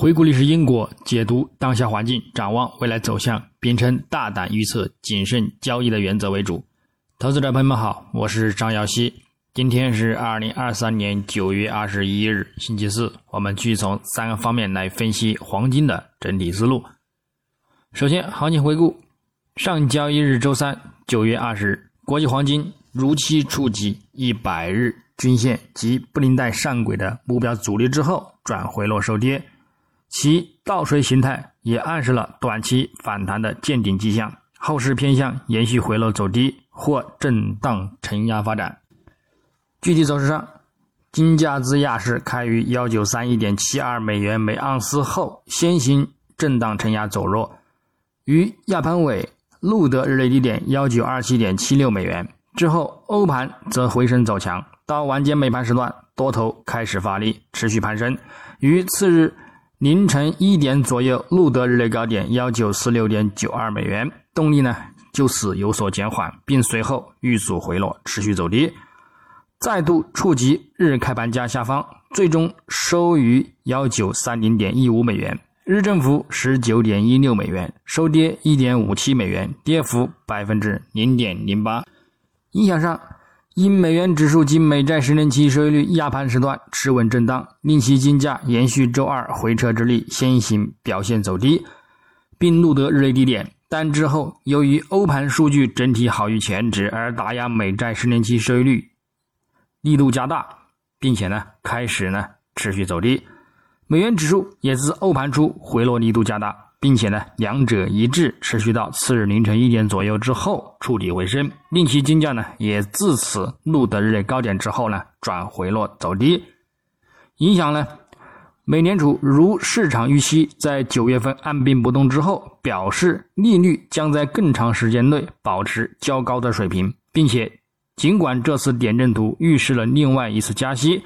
回顾历史因果，解读当下环境，展望未来走向，秉承大胆预测、谨慎交易的原则为主。投资者朋友们好，我是张耀西。今天是二零二三年九月二十一日，星期四。我们继续从三个方面来分析黄金的整体思路。首先，行情回顾：上交易日周三九月二十日，国际黄金如期触及一百日均线及布林带上轨的目标阻力之后，转回落收跌。其倒锤形态也暗示了短期反弹的见顶迹象，后市偏向延续回落走低或震荡承压发展。具体走势上，金价自亚市开于幺九三一点七二美元每盎司后，先行震荡承压走弱，于亚盘尾录得日内低点幺九二七点七六美元之后，欧盘则回升走强，到晚间美盘时段，多头开始发力，持续攀升，于次日。凌晨一点左右，录得日内高点幺九四六点九二美元，动力呢就此有所减缓，并随后遇阻回落，持续走低，再度触及日开盘价下方，最终收于幺九三零点一五美元，日振幅十九点一六美元，收跌一点五七美元，跌幅百分之零点零八。影响上。因美元指数及美债十年期收益率压盘时段持稳震荡，令其金价延续周二回撤之力，先行表现走低，并录得日内低点。但之后由于欧盘数据整体好于前值，而打压美债十年期收益率力度加大，并且呢开始呢持续走低，美元指数也自欧盘初回落力度加大。并且呢，两者一致，持续到次日凌晨一点左右之后触底回升，令其金价呢也自此录得日内高点之后呢转回落走低。影响呢，美联储如市场预期，在九月份按兵不动之后，表示利率将在更长时间内保持较高的水平，并且尽管这次点阵图预示了另外一次加息，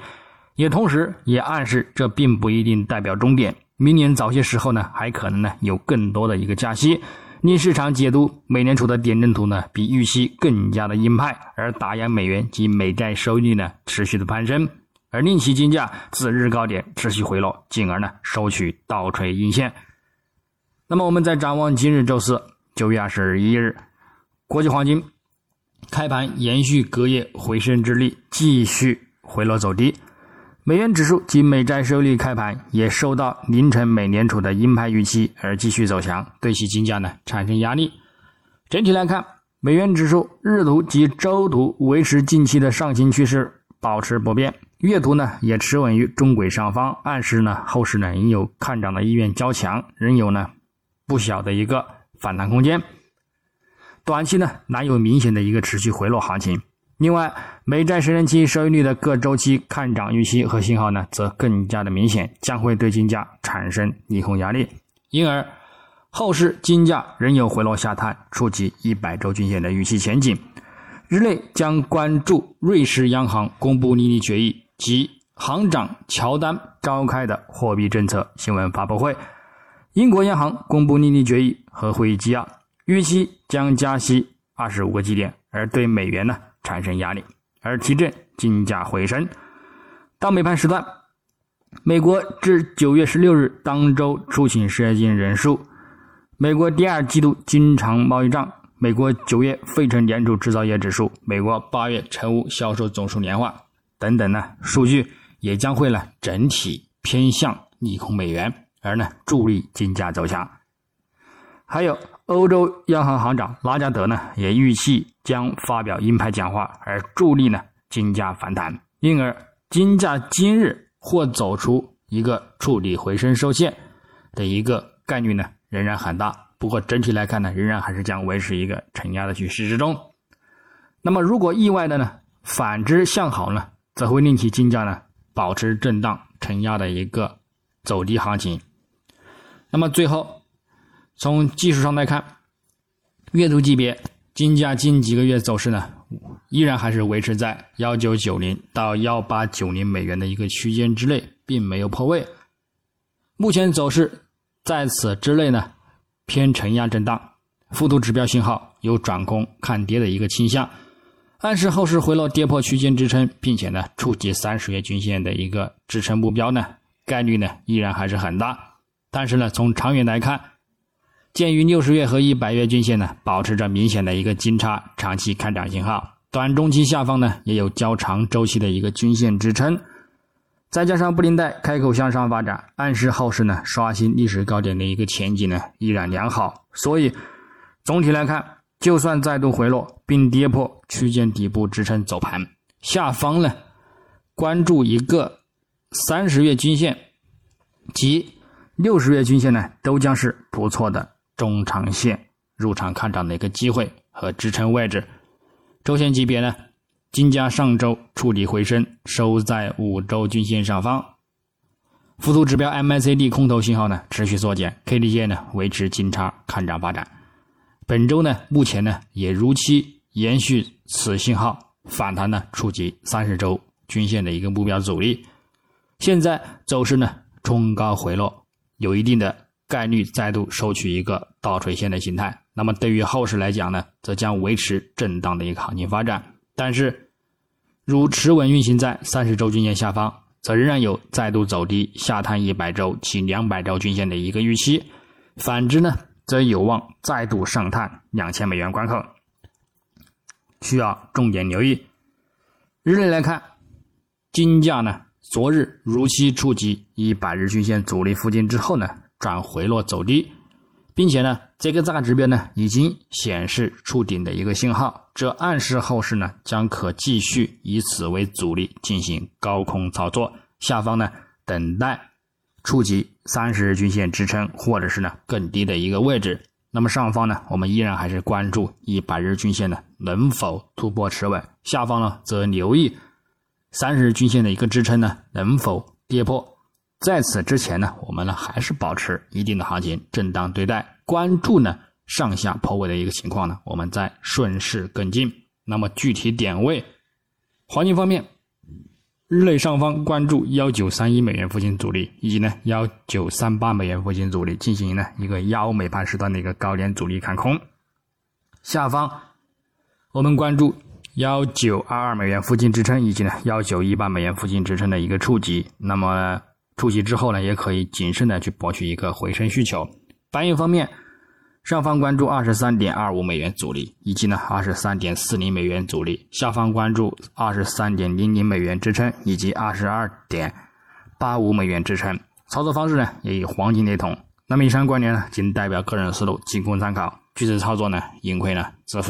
也同时也暗示这并不一定代表终点。明年早些时候呢，还可能呢有更多的一个加息，令市场解读美联储的点阵图呢比预期更加的鹰派，而打压美元及美债收益率呢持续的攀升，而令其金价自日高点持续回落，进而呢收取倒锤阴线。那么我们再展望今日周四九月二十一日，国际黄金开盘延续隔夜回升之力，继续回落走低。美元指数及美债收益率开盘也受到凌晨美联储的鹰派预期而继续走强，对其金价呢产生压力。整体来看，美元指数日图及周图维持近期的上行趋势，保持不变；月图呢也持稳于中轨上方，暗示呢后市呢仍有看涨的意愿较强，仍有呢不小的一个反弹空间。短期呢难有明显的一个持续回落行情。另外，美债十年期收益率的各周期看涨预期和信号呢，则更加的明显，将会对金价产生利空压力。因而，后市金价仍有回落下探、触及一百周均线的预期前景。日内将关注瑞士央行公布利率决议及行长乔丹召开的货币政策新闻发布会。英国央行公布利率决议和会议纪要，预期将加息二十五个基点，而对美元呢？产生压力，而提振金价回升。到美盘时段，美国至九月十六日当周出行失业金人数、美国第二季度经常贸易账、美国九月费城联储制造业指数、美国八月成屋销售总数年化等等呢数据，也将会呢整体偏向利空美元，而呢助力金价走强。还有欧洲央行行长拉加德呢，也预期将发表鹰派讲话，而助力呢金价反弹，因而金价今日或走出一个触底回升受限的一个概率呢仍然很大。不过整体来看呢，仍然还是将维持一个承压的趋势之中。那么如果意外的呢反之向好呢，则会令其金价呢保持震荡承压的一个走低行情。那么最后。从技术上来看，月度级别金价近几个月走势呢，依然还是维持在幺九九零到幺八九零美元的一个区间之内，并没有破位。目前走势在此之内呢，偏承压震荡，幅度指标信号有转空看跌的一个倾向，暗示后市回落跌破区间支撑，并且呢触及三十月均线的一个支撑目标呢，概率呢依然还是很大。但是呢，从长远来看，鉴于六十月和一百月均线呢保持着明显的一个金叉，长期看涨信号，短中期下方呢也有较长周期的一个均线支撑，再加上布林带开口向上发展，暗示后市呢刷新历史高点的一个前景呢依然良好，所以总体来看，就算再度回落并跌破区间底部支撑走盘，下方呢关注一个三十月均线及。六十月均线呢，都将是不错的中长线入场看涨的一个机会和支撑位置。周线级别呢，金价上周触底回升，收在五周均线上方。附图指标 MACD 空头信号呢持续缩减，K D 线呢维持金叉看涨发展。本周呢，目前呢也如期延续此信号反弹呢，触及三十周均线的一个目标阻力。现在走势呢冲高回落。有一定的概率再度收取一个倒垂线的形态，那么对于后市来讲呢，则将维持震荡的一个行情发展。但是，如持稳运行在三十周均线下方，则仍然有再度走低下探一百周及两百周均线的一个预期。反之呢，则有望再度上探两千美元关口，需要重点留意。日内来看，金价呢？昨日如期触及一百日均线阻力附近之后呢，转回落走低，并且呢，这个大指标呢已经显示触顶的一个信号，这暗示后市呢将可继续以此为阻力进行高空操作，下方呢等待触及三十日均线支撑或者是呢更低的一个位置。那么上方呢，我们依然还是关注一百日均线呢能否突破持稳，下方呢则留意。三十日均线的一个支撑呢，能否跌破？在此之前呢，我们呢还是保持一定的行情震荡对待，关注呢上下破位的一个情况呢，我们再顺势跟进。那么具体点位，黄金方面，日内上方关注幺九三一美元附近阻力，以及呢幺九三八美元附近阻力，进行呢一个幺美盘时段的一个高点阻力看空。下方我们关注。幺九二二美元附近支撑，以及呢幺九一八美元附近支撑的一个触及，那么触及之后呢，也可以谨慎的去博取一个回升需求。白银方面，上方关注二十三点二五美元阻力，以及呢二十三点四零美元阻力；下方关注二十三点零零美元支撑，以及二十二点八五美元支撑。操作方式呢，也与黄金雷同。那么以上观点呢，仅代表个人思路，仅供参考。据此操作呢，盈亏呢自负。